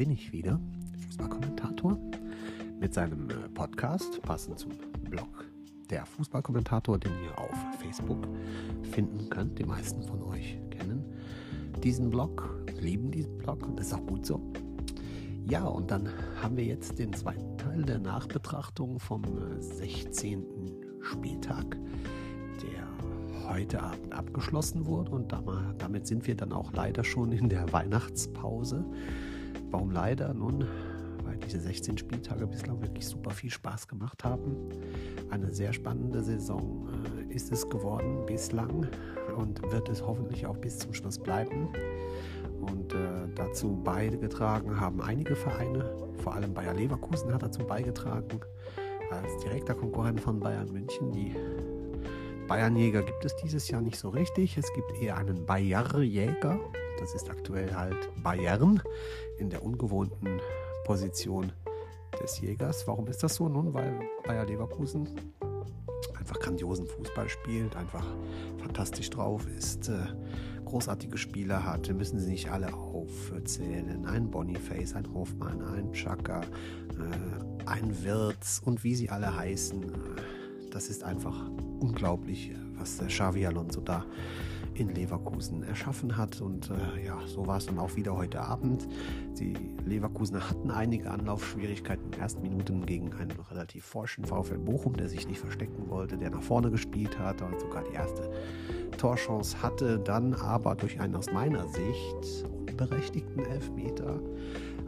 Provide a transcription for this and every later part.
bin ich wieder, Fußballkommentator, mit seinem äh, Podcast, passend zum Blog. Der Fußballkommentator, den ihr auf Facebook finden könnt. Die meisten von euch kennen diesen Blog, lieben diesen Blog und das ist auch gut so. Ja, und dann haben wir jetzt den zweiten Teil der Nachbetrachtung vom 16. Äh, Spieltag, der heute Abend abgeschlossen wurde. Und damit sind wir dann auch leider schon in der Weihnachtspause. Warum leider? Nun, weil diese 16 Spieltage bislang wirklich super viel Spaß gemacht haben. Eine sehr spannende Saison äh, ist es geworden bislang und wird es hoffentlich auch bis zum Schluss bleiben. Und äh, dazu beigetragen haben einige Vereine, vor allem Bayer Leverkusen hat dazu beigetragen, als direkter Konkurrent von Bayern München. Die Bayernjäger gibt es dieses Jahr nicht so richtig. Es gibt eher einen Bayerjäger. Das ist aktuell halt Bayern in der ungewohnten Position des Jägers. Warum ist das so? Nun, weil Bayer Leverkusen einfach grandiosen Fußball spielt, einfach fantastisch drauf ist, äh, großartige Spieler hat. Wir müssen sie nicht alle aufzählen. Ein Boniface, ein Hoffmann, ein Chaka, äh, ein Wirtz und wie sie alle heißen. Das ist einfach unglaublich, was der Xavi Alonso da in Leverkusen erschaffen hat. Und äh, ja, so war es dann auch wieder heute Abend. Die Leverkusener hatten einige Anlaufschwierigkeiten in den ersten Minuten gegen einen relativ forschen VfL Bochum, der sich nicht verstecken wollte, der nach vorne gespielt hat und sogar die erste Torchance hatte, dann aber durch einen aus meiner Sicht unberechtigten Elfmeter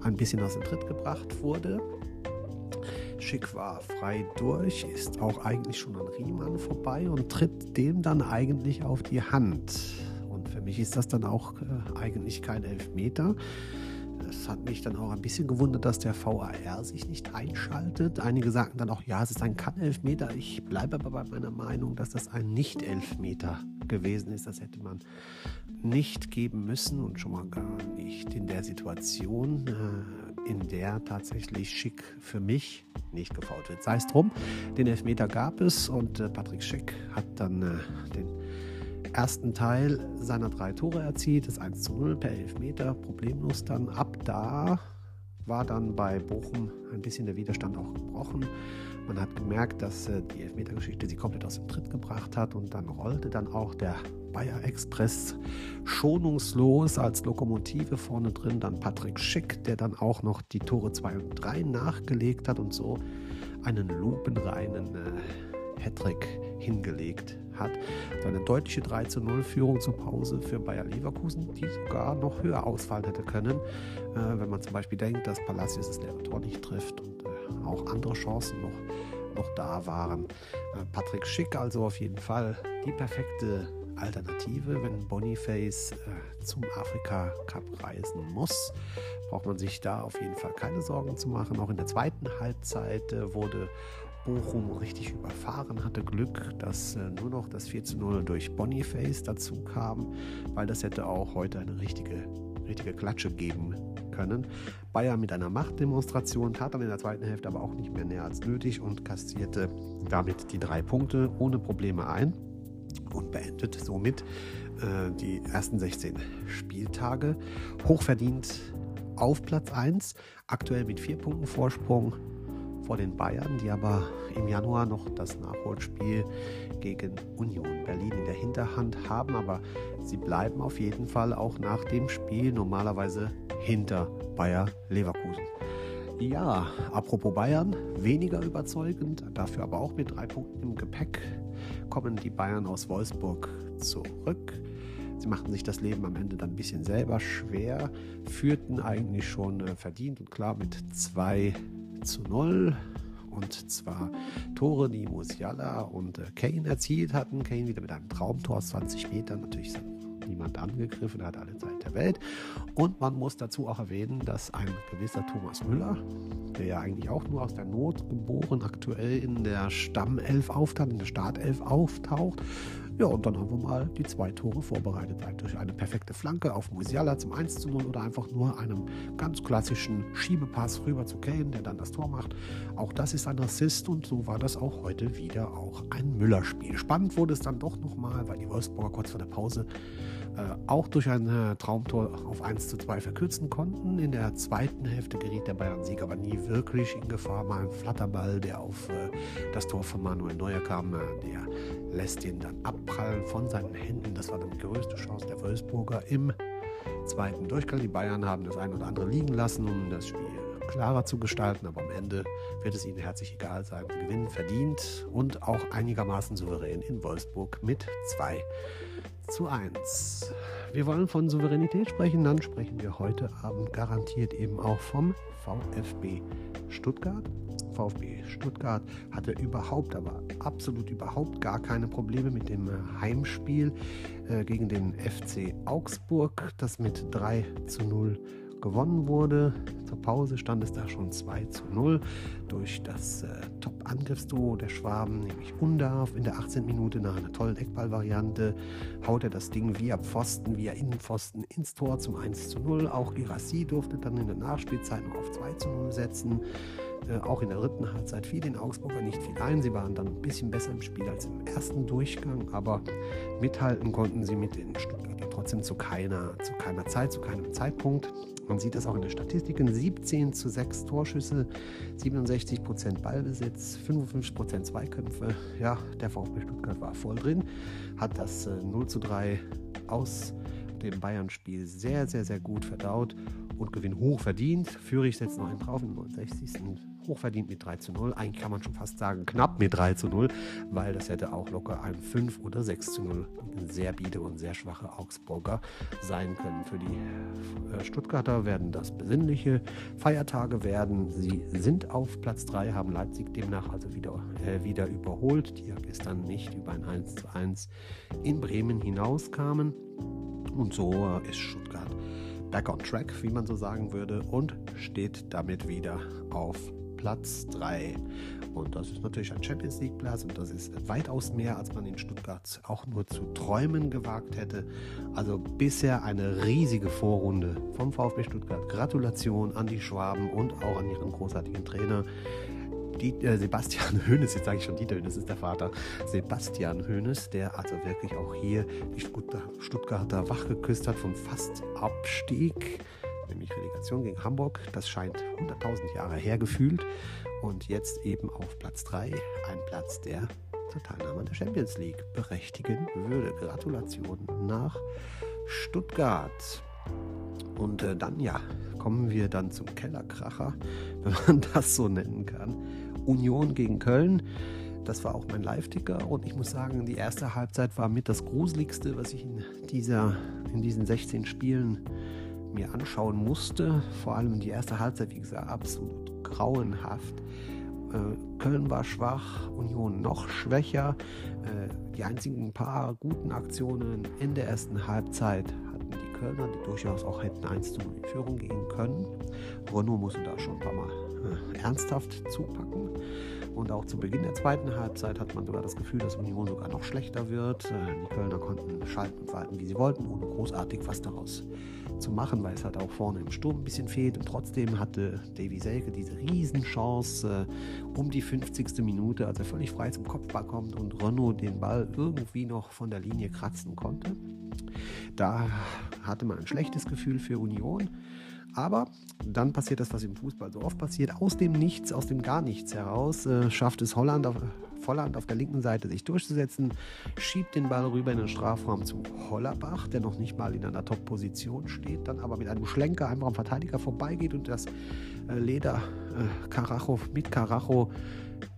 ein bisschen aus dem Tritt gebracht wurde. Schick war frei durch, ist auch eigentlich schon an Riemann vorbei und tritt dem dann eigentlich auf die Hand. Und für mich ist das dann auch äh, eigentlich kein Elfmeter. Es hat mich dann auch ein bisschen gewundert, dass der VAR sich nicht einschaltet. Einige sagten dann auch, ja, es ist ein Kann-Elfmeter. Ich bleibe aber bei meiner Meinung, dass das ein Nicht-Elfmeter gewesen ist. Das hätte man nicht geben müssen und schon mal gar nicht in der Situation. Äh, in der tatsächlich Schick für mich nicht gefault wird. Sei es drum, den Elfmeter gab es und äh, Patrick Schick hat dann äh, den ersten Teil seiner drei Tore erzielt, das 1 zu 0 per Elfmeter, problemlos dann. Ab da war dann bei Bochum ein bisschen der Widerstand auch gebrochen. Man hat gemerkt, dass äh, die Elfmetergeschichte sie komplett aus dem Tritt gebracht hat und dann rollte dann auch der Bayer Express schonungslos als Lokomotive vorne drin. Dann Patrick Schick, der dann auch noch die Tore 2 und 3 nachgelegt hat und so einen lupenreinen äh, Hattrick hingelegt hat. Eine deutliche 3 zu 0 Führung zur Pause für Bayer Leverkusen, die sogar noch höher ausfallen hätte können, äh, wenn man zum Beispiel denkt, dass Palacios das leere Tor nicht trifft und äh, auch andere Chancen noch, noch da waren. Äh, Patrick Schick also auf jeden Fall die perfekte Alternative, wenn Boniface äh, zum Afrika Cup reisen muss, braucht man sich da auf jeden Fall keine Sorgen zu machen. Auch in der zweiten Halbzeit äh, wurde Bochum richtig überfahren, hatte Glück, dass nur noch das 4 zu 0 durch Boniface dazu kam, weil das hätte auch heute eine richtige, richtige Klatsche geben können. Bayern mit einer Machtdemonstration tat dann in der zweiten Hälfte aber auch nicht mehr näher als nötig und kassierte damit die drei Punkte ohne Probleme ein und beendet somit äh, die ersten 16 Spieltage. Hochverdient auf Platz 1, aktuell mit vier Punkten Vorsprung vor den Bayern, die aber im Januar noch das Nachholspiel gegen Union Berlin in der Hinterhand haben. Aber sie bleiben auf jeden Fall auch nach dem Spiel normalerweise hinter Bayer Leverkusen. Ja, apropos Bayern, weniger überzeugend, dafür aber auch mit drei Punkten im Gepäck kommen die Bayern aus Wolfsburg zurück. Sie machten sich das Leben am Ende dann ein bisschen selber schwer, führten eigentlich schon äh, verdient und klar mit 2 zu 0. Und zwar Tore, die Musiala und äh, Kane erzielt hatten. Kane wieder mit einem Traumtor aus 20 Metern. Natürlich niemand angegriffen, hat alle Zeit der Welt. Und man muss dazu auch erwähnen, dass ein gewisser Thomas Müller, der ja eigentlich auch nur aus der Not geboren aktuell in der Stammelf auftaucht, in der Startelf auftaucht, Ja, und dann haben wir mal die zwei Tore vorbereitet. Durch eine perfekte Flanke auf Musiala zum 1 zu 0 oder einfach nur einem ganz klassischen Schiebepass rüber zu Kane, der dann das Tor macht. Auch das ist ein Assist und so war das auch heute wieder auch ein Müller-Spiel. Spannend wurde es dann doch nochmal, weil die Wolfsburger kurz vor der Pause auch durch ein äh, Traumtor auf 1 zu 2 verkürzen konnten. In der zweiten Hälfte geriet der Bayern-Sieg aber nie wirklich in Gefahr. Mal ein Flatterball, der auf äh, das Tor von Manuel Neuer kam, der lässt ihn dann abprallen von seinen Händen. Das war dann die größte Chance der Wolfsburger im zweiten Durchgang. Die Bayern haben das ein oder andere liegen lassen, um das Spiel klarer zu gestalten, aber am Ende wird es ihnen herzlich egal sein. Gewinn verdient und auch einigermaßen souverän in Wolfsburg mit 2 zu 1. Wir wollen von Souveränität sprechen, dann sprechen wir heute Abend garantiert eben auch vom VfB Stuttgart. VfB Stuttgart hatte überhaupt, aber absolut überhaupt gar keine Probleme mit dem äh, Heimspiel äh, gegen den FC Augsburg, das mit 3 zu 0 gewonnen wurde. Zur Pause stand es da schon 2 zu 0 durch das äh, Top-Angriffsduo der Schwaben, nämlich Undarf. In der 18. Minute nach einer tollen Eckballvariante haut er das Ding via Pfosten, via Innenpfosten ins Tor zum 1 zu 0. Auch Girassi durfte dann in der Nachspielzeit noch auf 2 zu 0 setzen. Äh, auch in der dritten Halbzeit fiel den Augsburger nicht viel ein. Sie waren dann ein bisschen besser im Spiel als im ersten Durchgang, aber mithalten konnten sie mit den Stuttgarter trotzdem zu keiner, zu keiner Zeit, zu keinem Zeitpunkt. Man sieht das auch in den Statistiken. 17 zu 6 Torschüsse, 67 Prozent Ballbesitz, 55 Prozent Zweikämpfe. Ja, der VfB Stuttgart war voll drin, hat das 0 äh, zu 3 aus dem Bayern-Spiel sehr, sehr, sehr gut verdaut und gewinnt hoch verdient. Führig setzt noch einen drauf im 69 hochverdient mit 3 zu 0. Eigentlich kann man schon fast sagen, knapp mit 3 zu 0, weil das hätte auch locker ein 5 oder 6 zu 0 sehr biede und sehr schwache Augsburger sein können. Für die äh, Stuttgarter werden das besinnliche Feiertage werden. Sie sind auf Platz 3, haben Leipzig demnach also wieder, äh, wieder überholt, die ja gestern nicht über ein 1 zu 1 in Bremen hinauskamen. Und so ist Stuttgart back on track, wie man so sagen würde, und steht damit wieder auf Platz 3. Und das ist natürlich ein Champions League Platz und das ist weitaus mehr, als man in Stuttgart auch nur zu träumen gewagt hätte. Also bisher eine riesige Vorrunde vom VfB Stuttgart. Gratulation an die Schwaben und auch an ihren großartigen Trainer. Die, äh, Sebastian Hoeneß, jetzt sage ich schon Dieter Hoeneß ist der Vater, Sebastian Hoeneß, der also wirklich auch hier die Stuttgarter wachgeküsst hat vom fast Abstieg nämlich Relegation gegen Hamburg. Das scheint 100.000 Jahre her gefühlt. Und jetzt eben auf Platz 3, ein Platz, der zur Teilnahme an der Champions League berechtigen würde. Gratulation nach Stuttgart. Und äh, dann, ja, kommen wir dann zum Kellerkracher, wenn man das so nennen kann. Union gegen Köln. Das war auch mein Live-Ticker und ich muss sagen, die erste Halbzeit war mit das Gruseligste, was ich in, dieser, in diesen 16 Spielen mir anschauen musste. Vor allem die erste Halbzeit, wie gesagt, absolut grauenhaft. Äh, Köln war schwach, Union noch schwächer. Äh, die einzigen paar guten Aktionen in der ersten Halbzeit hatten die durchaus auch hätten 1 zu 0 in Führung gehen können. Renault musste da schon ein paar Mal äh, ernsthaft zupacken. Und auch zu Beginn der zweiten Halbzeit hat man sogar das Gefühl, dass Union sogar noch schlechter wird. Die Kölner konnten schalten und walten, wie sie wollten, ohne großartig was daraus zu machen, weil es halt auch vorne im Sturm ein bisschen fehlt. Und trotzdem hatte Davy Selke diese Riesenchance äh, um die 50. Minute, als er völlig frei zum Kopfball kommt und Renault den Ball irgendwie noch von der Linie kratzen konnte. Da hatte man ein schlechtes Gefühl für Union. Aber dann passiert das, was im Fußball so oft passiert. Aus dem Nichts, aus dem Gar nichts heraus äh, schafft es Holland auf, Volland auf der linken Seite sich durchzusetzen, schiebt den Ball rüber in den Strafraum zu Hollerbach, der noch nicht mal in einer Top-Position steht, dann aber mit einem Schlenker einfach am Verteidiger vorbeigeht und das äh, Leder äh, Karacho mit Karacho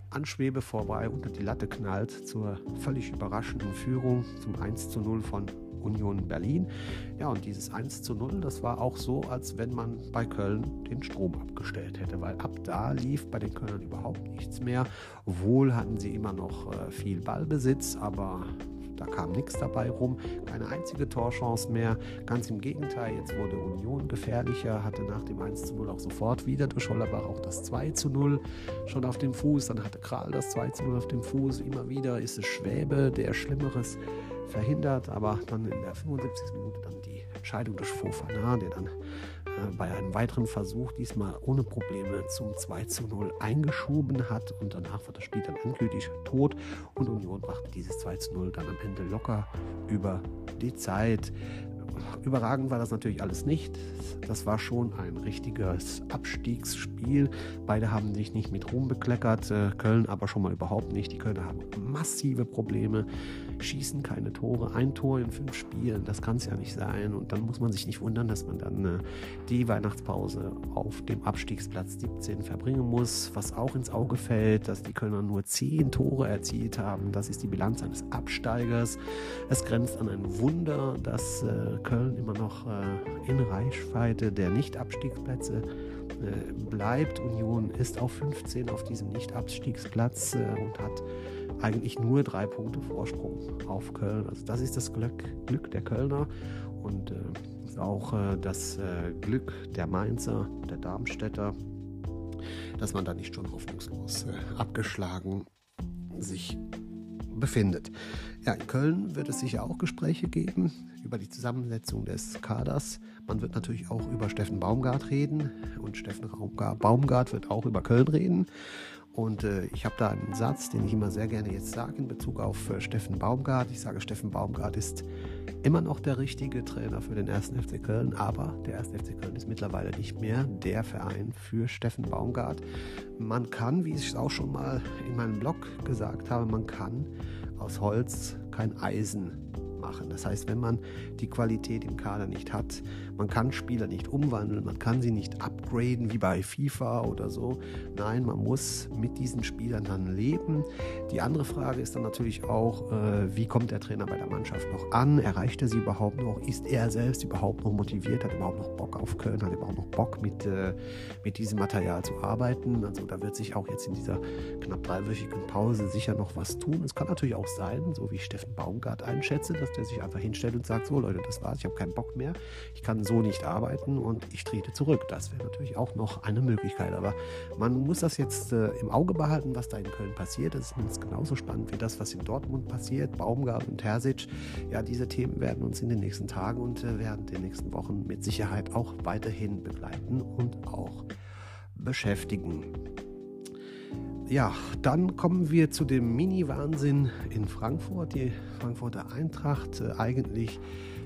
Anschwebe vorbei unter die Latte knallt zur völlig überraschenden Führung zum 1 zu 0 von Union Berlin. Ja, und dieses 1 zu 0, das war auch so, als wenn man bei Köln den Strom abgestellt hätte, weil ab da lief bei den Kölnern überhaupt nichts mehr. Wohl hatten sie immer noch äh, viel Ballbesitz, aber da kam nichts dabei rum, keine einzige Torchance mehr. Ganz im Gegenteil, jetzt wurde Union gefährlicher, hatte nach dem 1 zu 0 auch sofort wieder durch Hollerbach auch das 2 zu 0 schon auf dem Fuß. Dann hatte Kral das 2 zu 0 auf dem Fuß. Immer wieder ist es Schwäbe, der Schlimmeres verhindert, aber dann in der 75. Minute dann die Entscheidung durch Fofana, der dann äh, bei einem weiteren Versuch diesmal ohne Probleme zum 2 zu 0 eingeschoben hat und danach war das Spiel dann endgültig tot und Union brachte dieses 2 zu 0 dann am Ende locker über die Zeit. Überragend war das natürlich alles nicht. Das war schon ein richtiges Abstiegsspiel. Beide haben sich nicht mit Ruhm bekleckert, äh, Köln aber schon mal überhaupt nicht. Die Kölner haben massive Probleme schießen keine Tore. Ein Tor in fünf Spielen, das kann es ja nicht sein. Und dann muss man sich nicht wundern, dass man dann äh, die Weihnachtspause auf dem Abstiegsplatz 17 verbringen muss. Was auch ins Auge fällt, dass die Kölner nur zehn Tore erzielt haben. Das ist die Bilanz eines Absteigers. Es grenzt an ein Wunder, dass äh, Köln immer noch äh, in Reichweite der Nicht-Abstiegsplätze bleibt. Union ist auf 15 auf diesem Nicht-Abstiegsplatz und hat eigentlich nur drei Punkte Vorsprung auf Köln. Also das ist das Glück, Glück der Kölner und äh, auch äh, das äh, Glück der Mainzer, der Darmstädter, dass man da nicht schon hoffnungslos äh, abgeschlagen sich befindet. Ja, in Köln wird es sicher auch Gespräche geben über die Zusammensetzung des Kaders. Man wird natürlich auch über Steffen Baumgart reden und Steffen Baumgart wird auch über Köln reden. Und äh, ich habe da einen Satz, den ich immer sehr gerne jetzt sage in Bezug auf äh, Steffen Baumgart. Ich sage, Steffen Baumgart ist immer noch der richtige Trainer für den 1. FC Köln, aber der 1. FC Köln ist mittlerweile nicht mehr der Verein für Steffen Baumgart. Man kann, wie ich es auch schon mal in meinem Blog gesagt habe, man kann aus Holz kein Eisen machen. Das heißt, wenn man die Qualität im Kader nicht hat, man kann Spieler nicht umwandeln, man kann sie nicht upgraden wie bei FIFA oder so. Nein, man muss mit diesen Spielern dann leben. Die andere Frage ist dann natürlich auch, äh, wie kommt der Trainer bei der Mannschaft noch an? Erreicht er sie überhaupt noch? Ist er selbst überhaupt noch motiviert? Hat er überhaupt noch Bock auf Köln? Hat er überhaupt noch Bock mit, äh, mit diesem Material zu arbeiten? Also da wird sich auch jetzt in dieser knapp dreiwöchigen Pause sicher noch was tun. Es kann natürlich auch sein, so wie ich Steffen Baumgart einschätze, dass der sich einfach hinstellt und sagt, so Leute, das war's, ich habe keinen Bock mehr, ich kann so nicht arbeiten und ich trete zurück. Das wäre natürlich auch noch eine Möglichkeit. Aber man muss das jetzt äh, im Auge behalten, was da in Köln passiert. Das ist mindestens genauso spannend wie das, was in Dortmund passiert. Baumgart und Terzic. Ja, diese Themen werden uns in den nächsten Tagen und äh, während den nächsten Wochen mit Sicherheit auch weiterhin begleiten und auch beschäftigen. Ja, dann kommen wir zu dem Mini-Wahnsinn in Frankfurt. Die Frankfurter Eintracht äh, eigentlich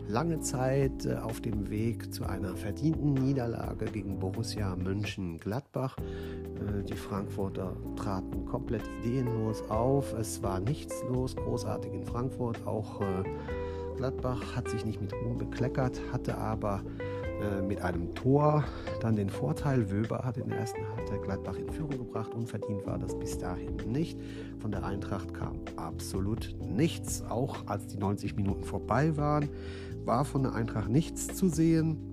lange Zeit äh, auf dem Weg zu einer verdienten Niederlage gegen Borussia Mönchengladbach. Äh, die Frankfurter traten komplett ideenlos auf. Es war nichts los, großartig in Frankfurt. Auch Gladbach hat sich nicht mit Ruhm bekleckert, hatte aber äh, mit einem Tor dann den Vorteil. Wöber hat in der ersten Halbzeit Gladbach in Führung gebracht. Unverdient war das bis dahin nicht. Von der Eintracht kam absolut nichts. Auch als die 90 Minuten vorbei waren, war von der Eintracht nichts zu sehen.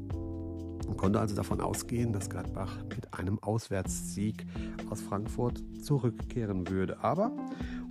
Man konnte also davon ausgehen, dass Gladbach mit einem Auswärtssieg aus Frankfurt zurückkehren würde. Aber,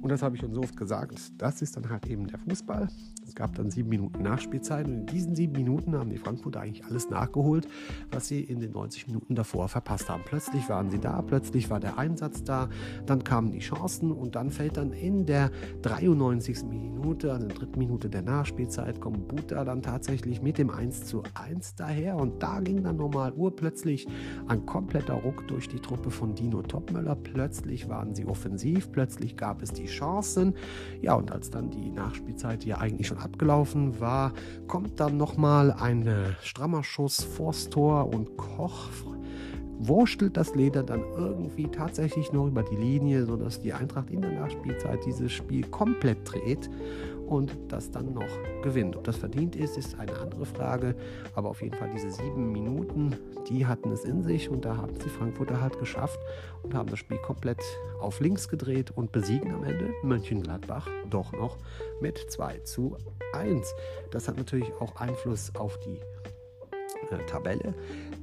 und das habe ich schon so oft gesagt, das ist dann halt eben der Fußball. Es gab dann sieben Minuten Nachspielzeit und in diesen sieben Minuten haben die Frankfurter eigentlich alles nachgeholt, was sie in den 90 Minuten davor verpasst haben. Plötzlich waren sie da, plötzlich war der Einsatz da, dann kamen die Chancen und dann fällt dann in der 93. Minute, also in der dritten Minute der Nachspielzeit, kommt Buta dann tatsächlich mit dem 1 zu 1 daher und da ging dann nochmal urplötzlich ein kompletter Ruck durch die Truppe von Dino Topmöller. Plötzlich waren sie offensiv, plötzlich gab es die Chancen. Ja, und als dann die Nachspielzeit ja eigentlich schon abgelaufen war, kommt dann nochmal ein strammer Schuss vors Tor und Koch wurstelt das Leder dann irgendwie tatsächlich noch über die Linie, sodass die Eintracht in der Nachspielzeit dieses Spiel komplett dreht und das dann noch gewinnt. Ob das verdient ist, ist eine andere Frage. Aber auf jeden Fall diese sieben Minuten, die hatten es in sich und da haben es die Frankfurter halt geschafft und haben das Spiel komplett auf links gedreht und besiegen am Ende Mönchengladbach doch noch mit 2 zu 1. Das hat natürlich auch Einfluss auf die äh, Tabelle.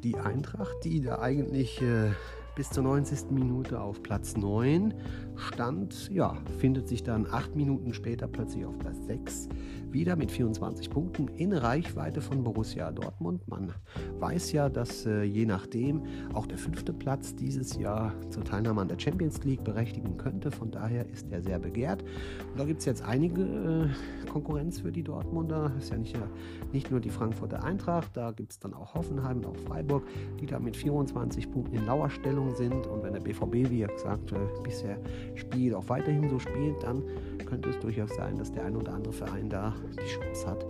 Die Eintracht, die da eigentlich äh, bis zur 90. Minute auf Platz 9 stand, ja, findet sich dann acht Minuten später plötzlich auf Platz 6. wieder mit 24 Punkten in Reichweite von Borussia Dortmund. Man weiß ja, dass äh, je nachdem auch der fünfte Platz dieses Jahr zur Teilnahme an der Champions League berechtigen könnte. Von daher ist er sehr begehrt. Und da gibt es jetzt einige äh, Konkurrenz für die Dortmunder. Ist ja nicht, nicht nur die Frankfurter Eintracht, da gibt es dann auch Hoffenheim und auch Freiburg, die da mit 24 Punkten in Lauerstellung sind. Und wenn der BVB, wie gesagt, äh, bisher spielt, auch weiterhin so spielt, dann könnte es durchaus sein, dass der ein oder andere Verein da die Chance hat,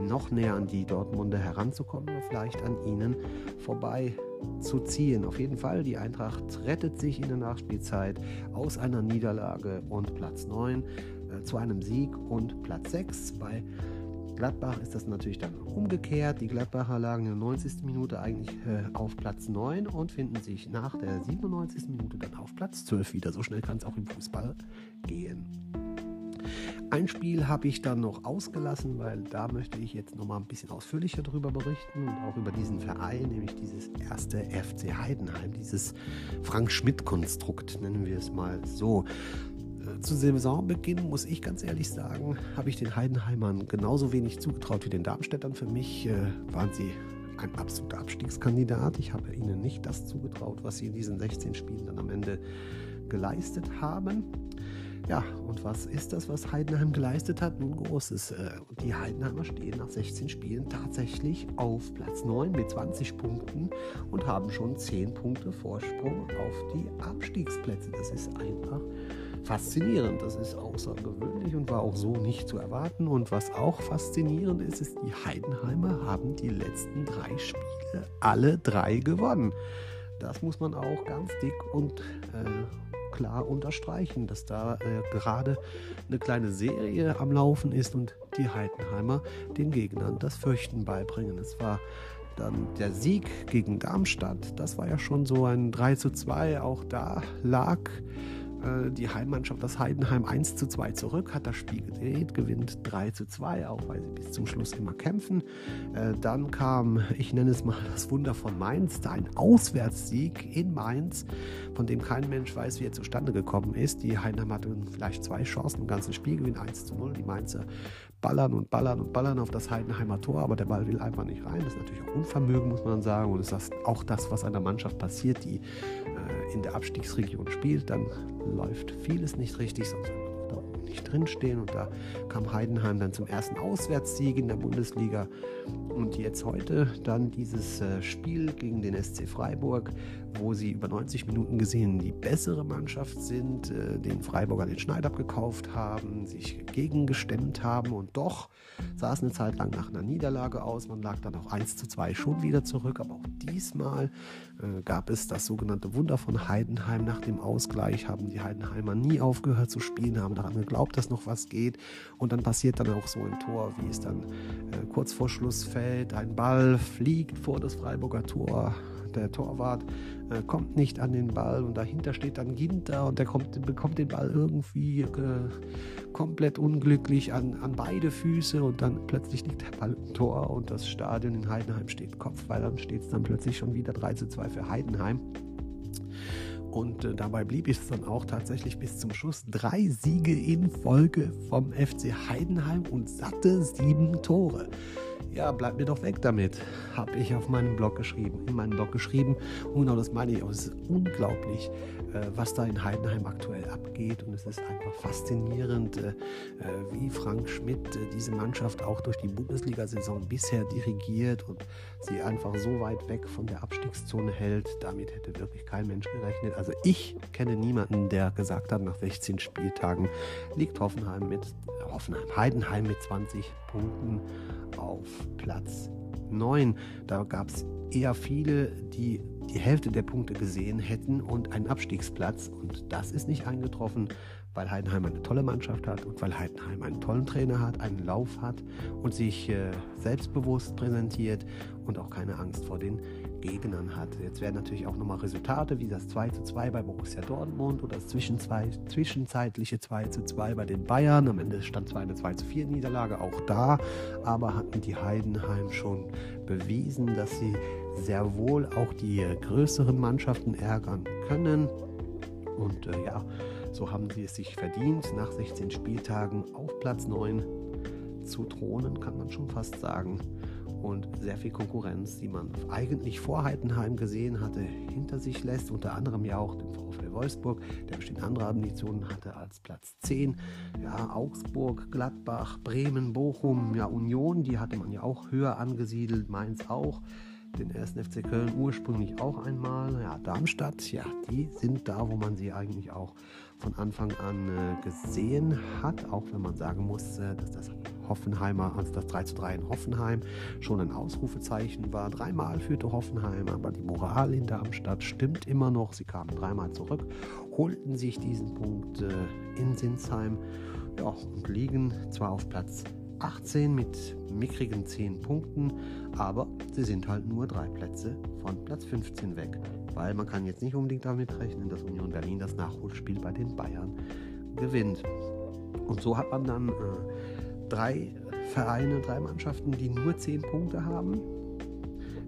noch näher an die Dortmunder heranzukommen oder vielleicht an ihnen vorbei zu ziehen. Auf jeden Fall, die Eintracht rettet sich in der Nachspielzeit aus einer Niederlage und Platz 9 äh, zu einem Sieg und Platz 6 bei Gladbach ist das natürlich dann umgekehrt. Die Gladbacher lagen in der 90. Minute eigentlich äh, auf Platz 9 und finden sich nach der 97. Minute dann auf Platz 12 wieder. So schnell kann es auch im Fußball gehen. Ein Spiel habe ich dann noch ausgelassen, weil da möchte ich jetzt noch mal ein bisschen ausführlicher darüber berichten und auch über diesen Verein, nämlich dieses erste FC Heidenheim, dieses Frank-Schmidt-Konstrukt, nennen wir es mal so. Äh, zu Saisonbeginn muss ich ganz ehrlich sagen, habe ich den Heidenheimern genauso wenig zugetraut wie den Darmstädtern. Für mich äh, waren sie ein absoluter Abstiegskandidat. Ich habe ihnen nicht das zugetraut, was sie in diesen 16 Spielen dann am Ende geleistet haben. Ja, und was ist das, was Heidenheim geleistet hat? Nun Großes. Äh, die Heidenheimer stehen nach 16 Spielen tatsächlich auf Platz 9 mit 20 Punkten und haben schon 10 Punkte Vorsprung auf die Abstiegsplätze. Das ist einfach faszinierend. Das ist außergewöhnlich und war auch so nicht zu erwarten. Und was auch faszinierend ist, ist, die Heidenheimer haben die letzten drei Spiele alle drei gewonnen. Das muss man auch ganz dick und äh, klar unterstreichen, dass da äh, gerade eine kleine Serie am Laufen ist und die Heidenheimer den Gegnern das Fürchten beibringen. Es war dann der Sieg gegen Darmstadt, das war ja schon so ein 3 zu 2. Auch da lag äh, die Heimmannschaft das Heidenheim 1 zu 2 zurück, hat das Spiel gedreht, gewinnt 3 zu 2, auch weil sie bis zum Schluss immer kämpfen. Äh, dann kam, ich nenne es mal das Wunder von Mainz, da ein Auswärtssieg in Mainz, von dem kein Mensch weiß, wie er zustande gekommen ist. Die Heidenheim hatte vielleicht zwei Chancen im ganzen Spiel, gewinnt 1 zu 0. Die Mainzer ballern und ballern und ballern auf das Heidenheimer Tor, aber der Ball will einfach nicht rein. Das ist natürlich auch Unvermögen, muss man sagen. Und ist auch das, was einer Mannschaft passiert, die äh, in der Abstiegsregion spielt. Dann läuft vieles nicht richtig, sonst da nicht drinstehen. Und da kam Heidenheim dann zum ersten Auswärtssieg in der Bundesliga. Und jetzt heute dann dieses äh, Spiel gegen den SC Freiburg, wo sie über 90 Minuten gesehen die bessere Mannschaft sind, äh, den Freiburger den Schneid abgekauft haben, sich gegengestemmt haben und doch sah es eine Zeit lang nach einer Niederlage aus. Man lag dann auch 1 zu 2 schon wieder zurück, aber auch diesmal äh, gab es das sogenannte Wunder von Heidenheim. Nach dem Ausgleich haben die Heidenheimer nie aufgehört zu spielen, haben daran geglaubt, dass noch was geht und dann passiert dann auch so ein Tor, wie es dann äh, kurz vor Schluss fällt. Ein Ball fliegt vor das Freiburger Tor der Torwart äh, kommt nicht an den Ball und dahinter steht dann Ginter und der kommt, bekommt den Ball irgendwie äh, komplett unglücklich an, an beide Füße und dann plötzlich liegt der Ball im Tor und das Stadion in Heidenheim steht Kopf, weil dann steht es dann plötzlich schon wieder 3 zu 2 für Heidenheim. Und äh, dabei blieb es dann auch tatsächlich bis zum Schluss. Drei Siege in Folge vom FC Heidenheim und satte sieben Tore. Ja, bleib mir doch weg damit, habe ich auf meinem Blog geschrieben, in meinem Blog geschrieben. Und genau das meine ich auch. Es ist unglaublich, was da in Heidenheim aktuell abgeht. Und es ist einfach faszinierend, äh, äh, wie Frank Schmidt diese Mannschaft auch durch die Bundesliga-Saison bisher dirigiert und sie einfach so weit weg von der Abstiegszone hält. Damit hätte wirklich kein Mensch gerechnet. Also ich kenne niemanden, der gesagt hat, nach 16 Spieltagen liegt Hoffenheim mit Hoffenheim, Heidenheim mit 20 Punkten auf Platz 9. Da gab es eher viele, die die Hälfte der Punkte gesehen hätten und einen Abstiegsplatz. Und das ist nicht eingetroffen, weil Heidenheim eine tolle Mannschaft hat und weil Heidenheim einen tollen Trainer hat, einen Lauf hat und sich äh, selbstbewusst präsentiert und auch keine Angst vor den Gegnern hat. Jetzt werden natürlich auch nochmal Resultate wie das 2 zu 2 bei Borussia Dortmund oder das zwischenzeitliche 2 zu 2 bei den Bayern. Am Ende stand zwar eine 2 zu 4 Niederlage auch da, aber hatten die Heidenheim schon bewiesen, dass sie sehr wohl auch die größeren Mannschaften ärgern können. Und äh, ja, so haben sie es sich verdient, nach 16 Spieltagen auf Platz 9 zu thronen, kann man schon fast sagen. Und sehr viel Konkurrenz, die man eigentlich vor Heidenheim gesehen hatte, hinter sich lässt. Unter anderem ja auch den VfL Wolfsburg, der bestimmt andere Ambitionen hatte als Platz 10. Ja, Augsburg, Gladbach, Bremen, Bochum, ja, Union, die hatte man ja auch höher angesiedelt, Mainz auch den ersten FC Köln ursprünglich auch einmal. Ja, Darmstadt, ja, die sind da, wo man sie eigentlich auch von Anfang an äh, gesehen hat, auch wenn man sagen muss, äh, dass das Hoffenheimer, also das 3 zu 3 in Hoffenheim schon ein Ausrufezeichen war. Dreimal führte Hoffenheim, aber die Moral in Darmstadt stimmt immer noch. Sie kamen dreimal zurück, holten sich diesen Punkt äh, in Sinsheim ja, und liegen zwar auf Platz 18 mit mickrigen 10 Punkten, aber sie sind halt nur drei Plätze von Platz 15 weg, weil man kann jetzt nicht unbedingt damit rechnen, dass Union Berlin das Nachholspiel bei den Bayern gewinnt. Und so hat man dann äh, drei Vereine, drei Mannschaften, die nur 10 Punkte haben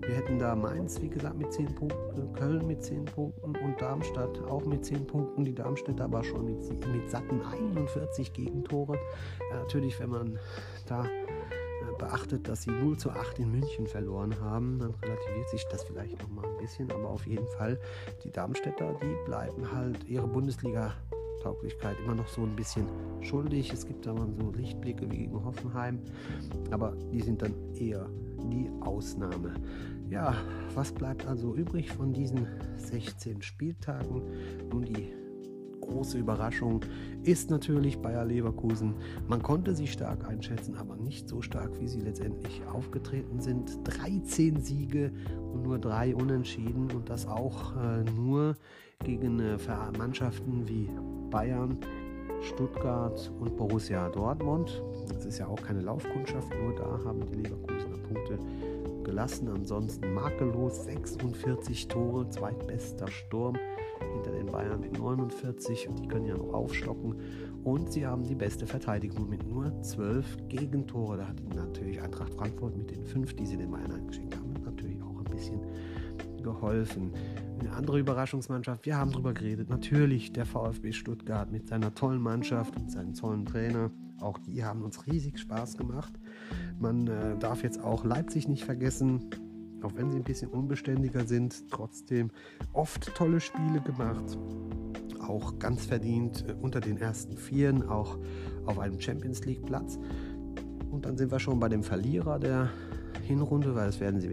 wir hätten da Mainz, wie gesagt, mit 10 Punkten, Köln mit 10 Punkten und Darmstadt auch mit 10 Punkten. Die Darmstädter aber schon mit, mit satten 41 Gegentore. Ja, natürlich, wenn man da äh, beachtet, dass sie 0 zu 8 in München verloren haben, dann relativiert sich das vielleicht nochmal ein bisschen. Aber auf jeden Fall, die Darmstädter, die bleiben halt ihre Bundesliga Tauglichkeit immer noch so ein bisschen schuldig. Es gibt da mal so Lichtblicke wie gegen Hoffenheim, aber die sind dann eher die Ausnahme. Ja, was bleibt also übrig von diesen 16 Spieltagen? Nun, die große Überraschung ist natürlich Bayer Leverkusen. Man konnte sie stark einschätzen, aber nicht so stark, wie sie letztendlich aufgetreten sind. 13 Siege und nur drei Unentschieden und das auch äh, nur gegen äh, Mannschaften wie Bayern, Stuttgart und Borussia Dortmund. Das ist ja auch keine Laufkundschaft, nur da haben die Leverkusener Punkte gelassen. Ansonsten makellos 46 Tore, zweitbester Sturm hinter den Bayern mit 49 und die können ja noch aufstocken. Und sie haben die beste Verteidigung mit nur 12 Gegentore. Da hat natürlich Eintracht Frankfurt mit den 5, die sie den Bayern eingeschenkt haben, natürlich auch ein bisschen geholfen. Eine andere Überraschungsmannschaft, wir haben darüber geredet, natürlich der VfB Stuttgart mit seiner tollen Mannschaft und seinem tollen Trainer. Auch die haben uns riesig Spaß gemacht. Man äh, darf jetzt auch Leipzig nicht vergessen, auch wenn sie ein bisschen unbeständiger sind, trotzdem oft tolle Spiele gemacht. Auch ganz verdient äh, unter den ersten Vieren, auch auf einem Champions League Platz. Und dann sind wir schon bei dem Verlierer der Hinrunde, weil das werden sie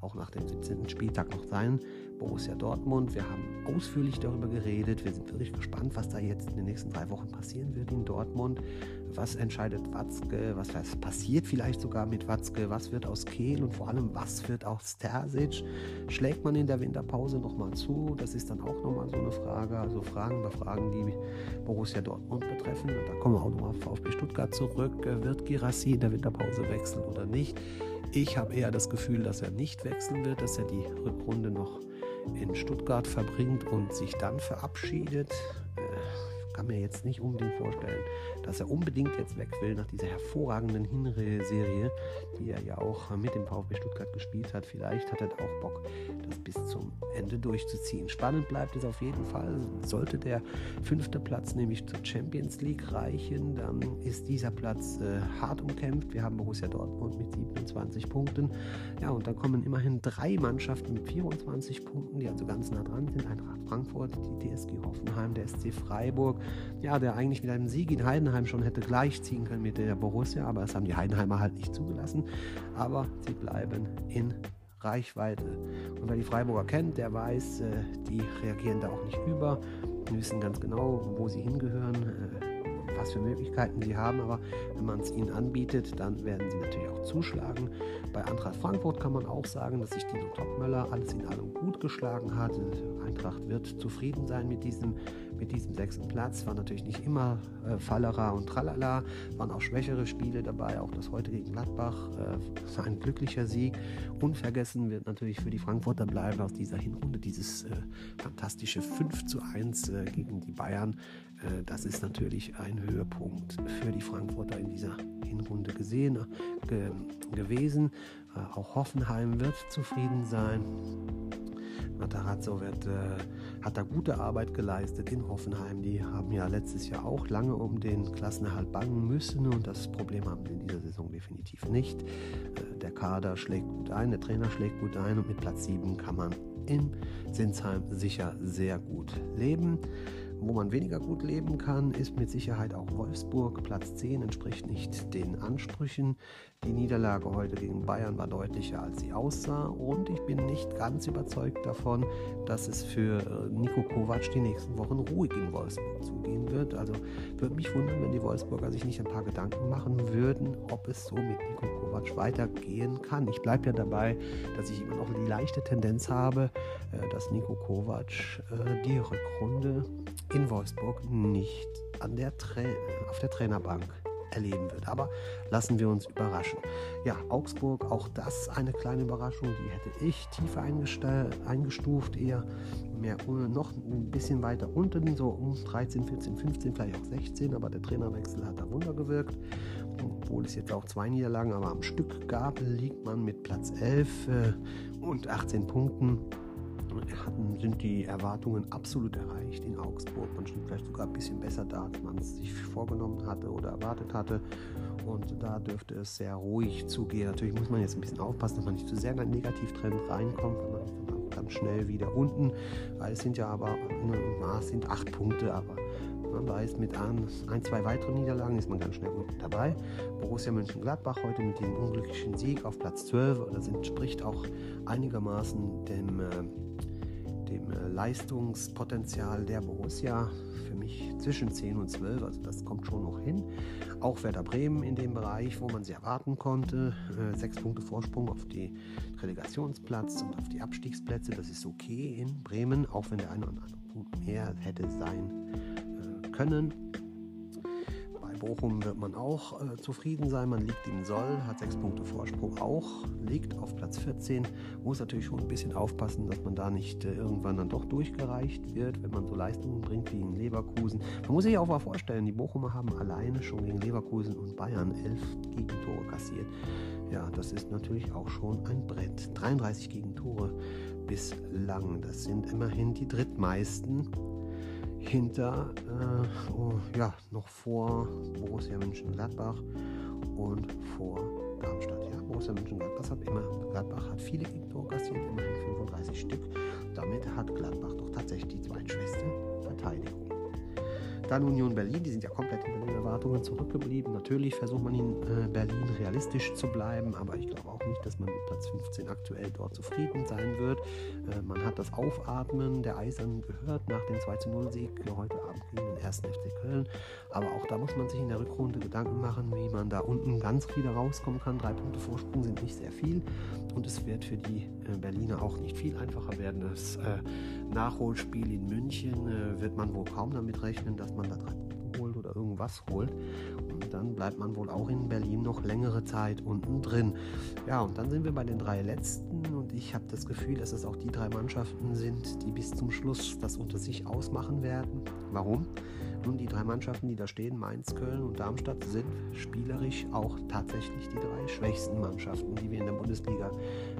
auch nach dem 17. Spieltag noch sein. Borussia Dortmund. Wir haben ausführlich darüber geredet. Wir sind wirklich gespannt, was da jetzt in den nächsten drei Wochen passieren wird in Dortmund. Was entscheidet Watzke? Was passiert vielleicht sogar mit Watzke? Was wird aus Kehl? Und vor allem, was wird aus Terzic? Schlägt man in der Winterpause nochmal zu? Das ist dann auch nochmal so eine Frage. Also Fragen über Fragen, die Borussia Dortmund betreffen. Da kommen wir auch nochmal auf VfB Stuttgart zurück. Wird Girassi in der Winterpause wechseln oder nicht? Ich habe eher das Gefühl, dass er nicht wechseln wird, dass er die Rückrunde noch in Stuttgart verbringt und sich dann verabschiedet. Kann mir jetzt nicht unbedingt vorstellen, dass er unbedingt jetzt weg will nach dieser hervorragenden Hinserie, die er ja auch mit dem VfB Stuttgart gespielt hat. Vielleicht hat er auch Bock, das bis zum Ende durchzuziehen. Spannend bleibt es auf jeden Fall. Sollte der fünfte Platz nämlich zur Champions League reichen, dann ist dieser Platz äh, hart umkämpft. Wir haben Borussia Dortmund mit 27 Punkten. Ja, und dann kommen immerhin drei Mannschaften mit 24 Punkten, die also ganz nah dran sind. Eintracht Frankfurt, die DSG Hoffenheim, der SC Freiburg, ja, der eigentlich mit einem Sieg in Heidenheim schon hätte gleichziehen können mit der Borussia, aber das haben die Heidenheimer halt nicht zugelassen. Aber sie bleiben in Reichweite. Und wer die Freiburger kennt, der weiß, äh, die reagieren da auch nicht über, die wissen ganz genau, wo sie hingehören, äh, was für Möglichkeiten sie haben, aber wenn man es ihnen anbietet, dann werden sie natürlich auch zuschlagen. Bei Eintracht Frankfurt kann man auch sagen, dass sich Dino Topmöller alles in allem gut geschlagen hat. Eintracht wird zufrieden sein mit diesem mit diesem sechsten Platz. War natürlich nicht immer äh, Fallera und Tralala, waren auch schwächere Spiele dabei, auch das heute gegen Gladbach äh, ein glücklicher Sieg. Unvergessen wird natürlich für die Frankfurter bleiben aus dieser Hinrunde dieses äh, fantastische 5 zu 1 äh, gegen die Bayern. Äh, das ist natürlich ein Höhepunkt für die Frankfurter in dieser Hinrunde gesehen, ge gewesen. Äh, auch Hoffenheim wird zufrieden sein. Matarazzo wird, äh, hat da gute Arbeit geleistet in Hoffenheim. Die haben ja letztes Jahr auch lange um den Klassenerhalt bangen müssen und das Problem haben sie in dieser Saison definitiv nicht. Äh, der Kader schlägt gut ein, der Trainer schlägt gut ein und mit Platz 7 kann man in Sinsheim sicher sehr gut leben. Wo man weniger gut leben kann, ist mit Sicherheit auch Wolfsburg. Platz 10 entspricht nicht den Ansprüchen. Die Niederlage heute gegen Bayern war deutlicher, als sie aussah. Und ich bin nicht ganz überzeugt davon, dass es für äh, Nico Kovac die nächsten Wochen ruhig in Wolfsburg zugehen wird. Also würde mich wundern, wenn die Wolfsburger sich nicht ein paar Gedanken machen würden, ob es so mit Nico Kovac weitergehen kann. Ich bleibe ja dabei, dass ich immer noch die leichte Tendenz habe, äh, dass Nico Kovac äh, die Rückrunde in Wolfsburg nicht an der auf der Trainerbank erleben wird. Aber lassen wir uns überraschen. Ja, Augsburg, auch das eine kleine Überraschung, die hätte ich tiefer eingestuft, eher mehr noch ein bisschen weiter unten, so um 13, 14, 15, vielleicht auch 16, aber der Trainerwechsel hat da Wunder gewirkt. Obwohl es jetzt auch zwei Niederlagen aber am Stück gab, liegt man mit Platz 11 äh, und 18 Punkten hatten, sind die Erwartungen absolut erreicht in Augsburg. Man steht vielleicht sogar ein bisschen besser da, als man es sich vorgenommen hatte oder erwartet hatte. Und da dürfte es sehr ruhig zugehen. Natürlich muss man jetzt ein bisschen aufpassen, dass man nicht zu sehr in einen Negativtrend reinkommt, weil man ist dann auch ganz schnell wieder unten. Weil es sind ja aber, ne, es sind acht Punkte, aber man weiß, mit ein, ein, zwei weiteren Niederlagen ist man ganz schnell unten dabei. Borussia Mönchengladbach heute mit dem unglücklichen Sieg auf Platz 12. Das entspricht auch einigermaßen dem äh, äh, Leistungspotenzial der Borussia für mich zwischen 10 und 12, also das kommt schon noch hin. Auch Werder Bremen in dem Bereich, wo man sie erwarten konnte. Äh, sechs Punkte Vorsprung auf die Relegationsplatz und auf die Abstiegsplätze, das ist okay in Bremen, auch wenn der eine oder andere Punkt mehr hätte sein äh, können. Bochum wird man auch äh, zufrieden sein. Man liegt im Soll, hat sechs Punkte Vorsprung auch, liegt auf Platz 14. Muss natürlich schon ein bisschen aufpassen, dass man da nicht äh, irgendwann dann doch durchgereicht wird, wenn man so Leistungen bringt wie in Leverkusen. Man muss sich auch mal vorstellen, die Bochumer haben alleine schon gegen Leverkusen und Bayern elf Gegentore kassiert. Ja, das ist natürlich auch schon ein Brett. 33 Gegentore bislang. Das sind immerhin die drittmeisten hinter, äh, oh, ja, noch vor Borussia Mönchengladbach und vor Darmstadt. Ja, Borussia Mönchengladbach hat immer, Gladbach hat viele Gegentore kassiert, immerhin 35 Stück. Damit hat Gladbach doch tatsächlich die zweitschwächste Verteidigung. Dann Union Berlin, die sind ja komplett hinter den Erwartungen zurückgeblieben. Natürlich versucht man in Berlin realistisch zu bleiben, aber ich glaube auch nicht, dass man mit Platz 15 aktuell dort zufrieden sein wird. Man hat das Aufatmen der Eisern gehört nach dem 2-0-Sieg heute Abend gegen 1. FC Köln. Aber auch da muss man sich in der Rückrunde Gedanken machen, wie man da unten ganz wieder rauskommen kann. Drei Punkte Vorsprung sind nicht sehr viel und es wird für die äh, Berliner auch nicht viel einfacher werden. Das äh, Nachholspiel in München äh, wird man wohl kaum damit rechnen, dass man da drei irgendwas holt. Und dann bleibt man wohl auch in Berlin noch längere Zeit unten drin. Ja, und dann sind wir bei den drei letzten und ich habe das Gefühl, dass es auch die drei Mannschaften sind, die bis zum Schluss das unter sich ausmachen werden. Warum? Nun, die drei Mannschaften, die da stehen, Mainz, Köln und Darmstadt, sind spielerisch auch tatsächlich die drei schwächsten Mannschaften, die wir in der Bundesliga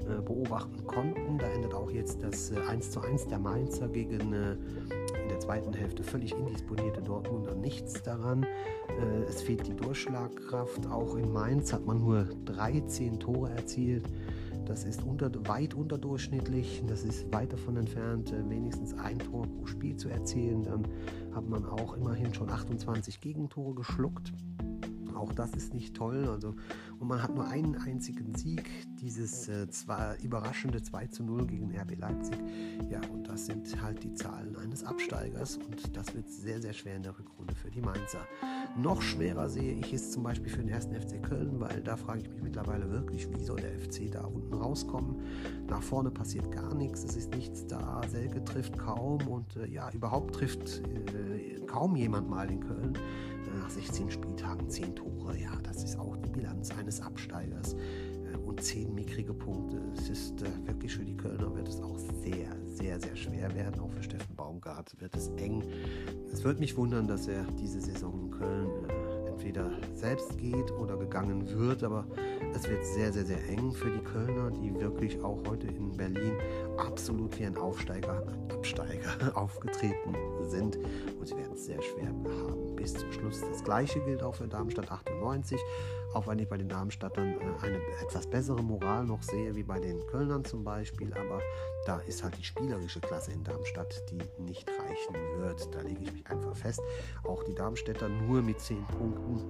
äh, beobachten konnten. Da endet auch jetzt das äh, 1:1 der Mainzer gegen äh, in der zweiten Hälfte völlig indisponierte Dortmunder nichts daran. Äh, es fehlt die Durchschlagkraft. Auch in Mainz hat man nur 13 Tore erzielt. Das ist unter, weit unterdurchschnittlich. Das ist weit davon entfernt, äh, wenigstens ein Tor pro Spiel zu erzielen. Dann hat man auch immerhin schon 28 Gegentore geschluckt. Auch das ist nicht toll. Also, und man hat nur einen einzigen Sieg, dieses äh, zwar überraschende 2 zu 0 gegen RB Leipzig. Ja, und das sind halt die Zahlen eines Absteigers und das wird sehr, sehr schwer in der Rückrunde für die Mainzer. Noch schwerer sehe ich es zum Beispiel für den ersten FC Köln, weil da frage ich mich mittlerweile wirklich, wie soll der FC da unten rauskommen? Nach vorne passiert gar nichts, es ist nichts da, Selke trifft kaum und äh, ja, überhaupt trifft äh, kaum jemand mal in Köln nach 16 Spieltagen 10 Tore. Ja, das ist auch die Bilanz eines Absteigers. Und 10 mickrige Punkte. Es ist äh, wirklich für die Kölner wird es auch sehr, sehr, sehr schwer werden. Auch für Steffen Baumgart wird es eng. Es wird mich wundern, dass er diese Saison in Köln äh, entweder selbst geht oder gegangen wird. Aber es wird sehr, sehr, sehr eng für die Kölner, die wirklich auch heute in Berlin absolut wie ein Aufsteiger, Absteiger aufgetreten sind. Und sie werden es sehr schwer haben bis zum Schluss. Das gleiche gilt auch für Darmstadt 98. Auch wenn ich bei den Darmstadtern äh, eine etwas bessere Moral noch sehe, wie bei den Kölnern zum Beispiel. Aber da ist halt die spielerische Klasse in Darmstadt, die nicht reichen wird. Da lege ich mich einfach fest. Auch die Darmstädter nur mit 10 Punkten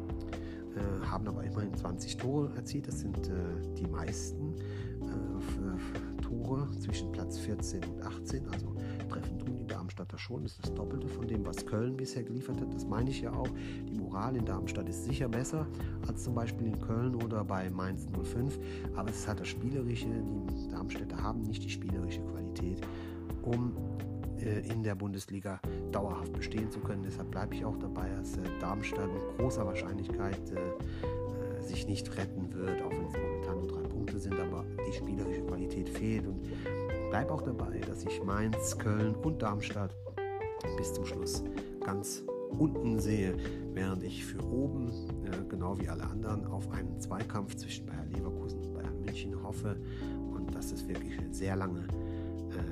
äh, haben aber immerhin 20 Tore erzielt. Das sind äh, die meisten äh, Tore zwischen Platz 14 und 18. Also treffen tun die Darmstadter schon. Das ist das Doppelte von dem, was Köln bisher geliefert hat. Das meine ich ja auch. Die Moral in Darmstadt ist sicher besser als zum Beispiel in Köln oder bei Mainz 05. Aber es halt das Spielerische. Die Darmstädter haben nicht die spielerische Qualität, um äh, in der Bundesliga dauerhaft bestehen zu können. Deshalb bleibe ich auch dabei, dass äh, Darmstadt mit großer Wahrscheinlichkeit äh, sich nicht retten wird, auch wenn es momentan nur drei Punkte sind, aber die spielerische Qualität fehlt. Und bleibe auch dabei, dass ich Mainz, Köln und Darmstadt bis zum Schluss ganz unten sehe, während ich für oben, genau wie alle anderen, auf einen Zweikampf zwischen Bayern Leverkusen und Bayern München hoffe und dass es wirklich sehr lange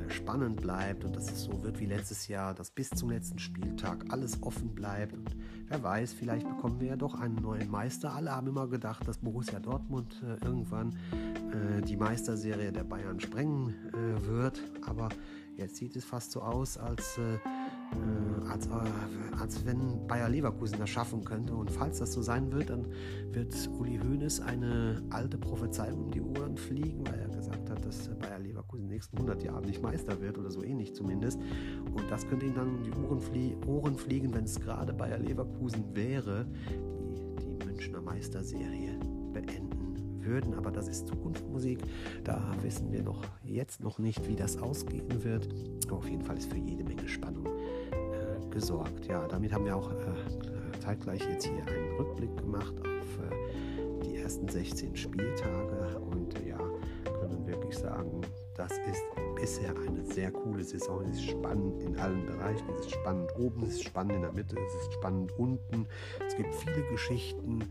spannend bleibt und dass es so wird wie letztes Jahr, dass bis zum letzten Spieltag alles offen bleibt. Und wer weiß, vielleicht bekommen wir ja doch einen neuen Meister. Alle haben immer gedacht, dass Borussia Dortmund äh, irgendwann äh, die Meisterserie der Bayern sprengen äh, wird. Aber jetzt sieht es fast so aus, als äh, als, äh, als wenn Bayer Leverkusen das schaffen könnte. Und falls das so sein wird, dann wird Uli Hoeneß eine alte Prophezeiung um die Ohren fliegen, weil er gesagt hat, dass Bayer Leverkusen in den nächsten 100 Jahren nicht Meister wird oder so ähnlich zumindest. Und das könnte ihm dann um die Ohren, flie Ohren fliegen, wenn es gerade Bayer Leverkusen wäre, die die Münchner Meisterserie beenden würden. Aber das ist Zukunftsmusik. Da wissen wir noch jetzt noch nicht, wie das ausgehen wird. Aber auf jeden Fall ist für jede Menge Spannung gesorgt. Ja, damit haben wir auch äh, zeitgleich jetzt hier einen Rückblick gemacht auf äh, die ersten 16 Spieltage und ja, können wirklich sagen, das ist bisher eine sehr coole Saison. Es ist spannend in allen Bereichen. Es ist spannend oben, es ist spannend in der Mitte, es ist spannend unten. Es gibt viele Geschichten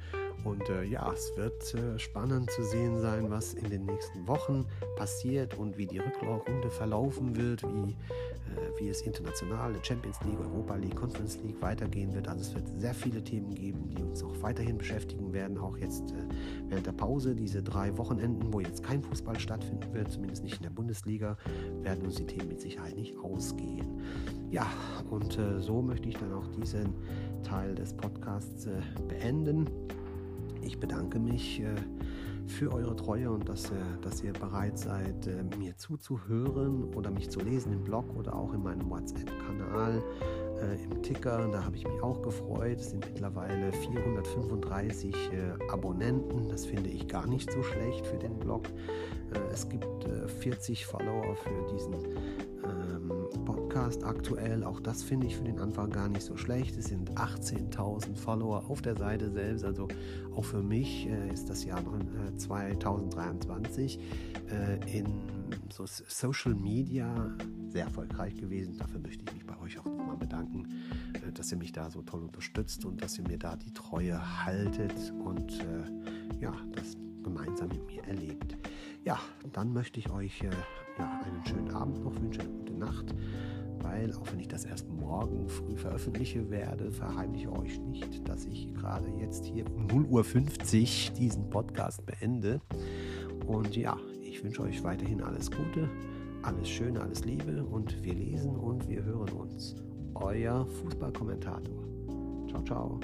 und äh, ja, es wird äh, spannend zu sehen sein, was in den nächsten Wochen passiert und wie die Rückrunde verlaufen wird, wie wie es international, Champions League, Europa League, Conference League weitergehen wird. Also es wird sehr viele Themen geben, die uns auch weiterhin beschäftigen werden, auch jetzt äh, während der Pause, diese drei Wochenenden, wo jetzt kein Fußball stattfinden wird, zumindest nicht in der Bundesliga, werden uns die Themen mit Sicherheit nicht ausgehen. Ja, und äh, so möchte ich dann auch diesen Teil des Podcasts beenden. Ich bedanke mich für eure Treue und dass, äh, dass ihr bereit seid, äh, mir zuzuhören oder mich zu lesen im Blog oder auch in meinem WhatsApp-Kanal, äh, im Ticker. Da habe ich mich auch gefreut. Es sind mittlerweile 435 äh, Abonnenten. Das finde ich gar nicht so schlecht für den Blog. Äh, es gibt 40 äh, Follower für diesen Podcast aktuell. Auch das finde ich für den Anfang gar nicht so schlecht. Es sind 18.000 Follower auf der Seite selbst. Also auch für mich äh, ist das Jahr äh, 2023 äh, in so Social Media sehr erfolgreich gewesen. Dafür möchte ich mich bei euch auch nochmal bedanken, äh, dass ihr mich da so toll unterstützt und dass ihr mir da die Treue haltet und äh, ja, das gemeinsam mit mir erlebt. Ja, dann möchte ich euch äh, ja, einen schönen Abend noch wünschen, eine gute Nacht weil auch wenn ich das erst morgen früh veröffentliche werde, verheimliche euch nicht, dass ich gerade jetzt hier um 0.50 Uhr diesen Podcast beende. Und ja, ich wünsche euch weiterhin alles Gute, alles Schöne, alles Liebe und wir lesen und wir hören uns. Euer Fußballkommentator. Ciao, ciao.